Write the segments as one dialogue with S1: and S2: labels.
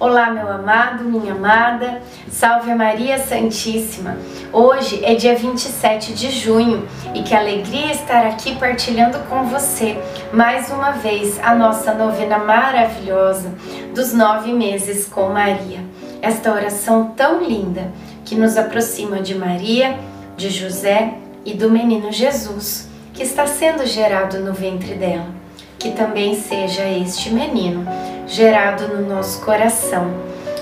S1: Olá, meu amado, minha amada, salve Maria Santíssima. Hoje é dia 27 de junho e que alegria estar aqui partilhando com você mais uma vez a nossa novena maravilhosa dos nove meses com Maria. Esta oração tão linda que nos aproxima de Maria, de José e do menino Jesus que está sendo gerado no ventre dela. Que também seja este menino gerado no nosso coração.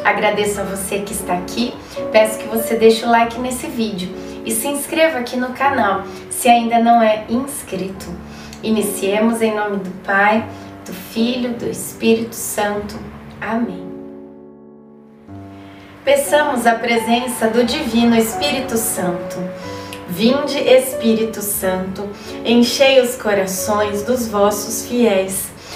S1: Agradeço a você que está aqui, peço que você deixe o like nesse vídeo e se inscreva aqui no canal se ainda não é inscrito. Iniciemos em nome do Pai, do Filho, do Espírito Santo. Amém. Peçamos a presença do Divino Espírito Santo. Vinde, Espírito Santo, enchei os corações dos vossos fiéis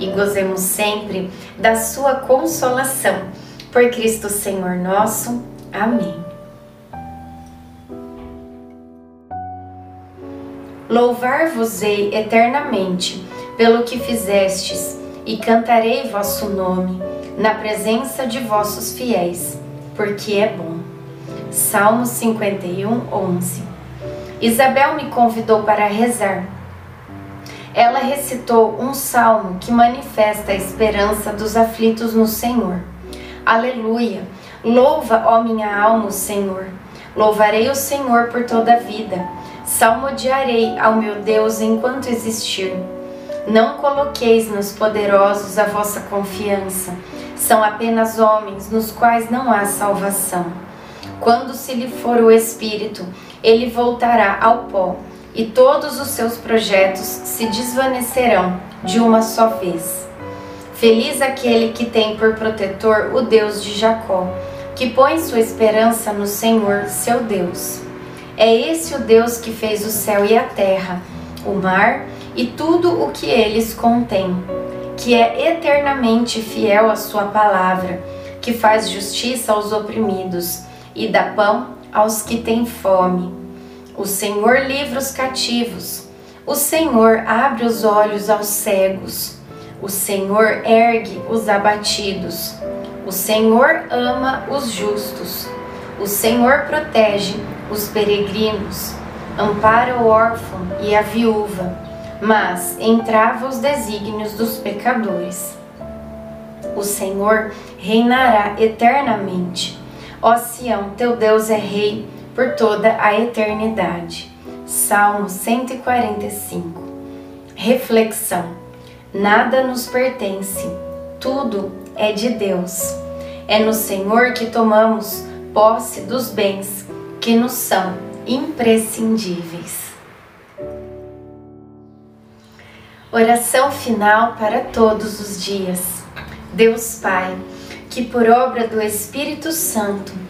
S1: e gozemos sempre da sua consolação por Cristo Senhor nosso. Amém. Louvar-vos-ei eternamente pelo que fizestes, e cantarei vosso nome na presença de vossos fiéis, porque é bom. Salmo 51, 11 Isabel me convidou para rezar. Ela recitou um salmo que manifesta a esperança dos aflitos no Senhor. Aleluia! Louva, ó minha alma, o Senhor. Louvarei o Senhor por toda a vida. Salmodiarei ao meu Deus enquanto existir. Não coloqueis nos poderosos a vossa confiança. São apenas homens nos quais não há salvação. Quando se lhe for o espírito, ele voltará ao pó, e todos os seus projetos se desvanecerão de uma só vez. Feliz aquele que tem por protetor o Deus de Jacó, que põe sua esperança no Senhor, seu Deus. É esse o Deus que fez o céu e a terra, o mar e tudo o que eles contêm, que é eternamente fiel à sua palavra, que faz justiça aos oprimidos e dá pão aos que têm fome. O Senhor livra os cativos, o Senhor abre os olhos aos cegos. O Senhor ergue os abatidos. O Senhor ama os justos. O Senhor protege os peregrinos. Ampara o órfão e a viúva, mas entrava os desígnios dos pecadores. O Senhor reinará eternamente. Ó Sião, teu Deus é rei por toda a eternidade. Salmo 145. Reflexão Nada nos pertence, tudo é de Deus. É no Senhor que tomamos posse dos bens que nos são imprescindíveis. Oração final para todos os dias. Deus Pai, que por obra do Espírito Santo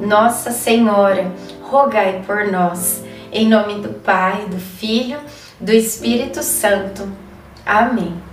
S1: Nossa Senhora, rogai por nós. Em nome do Pai, do Filho, do Espírito Santo. Amém.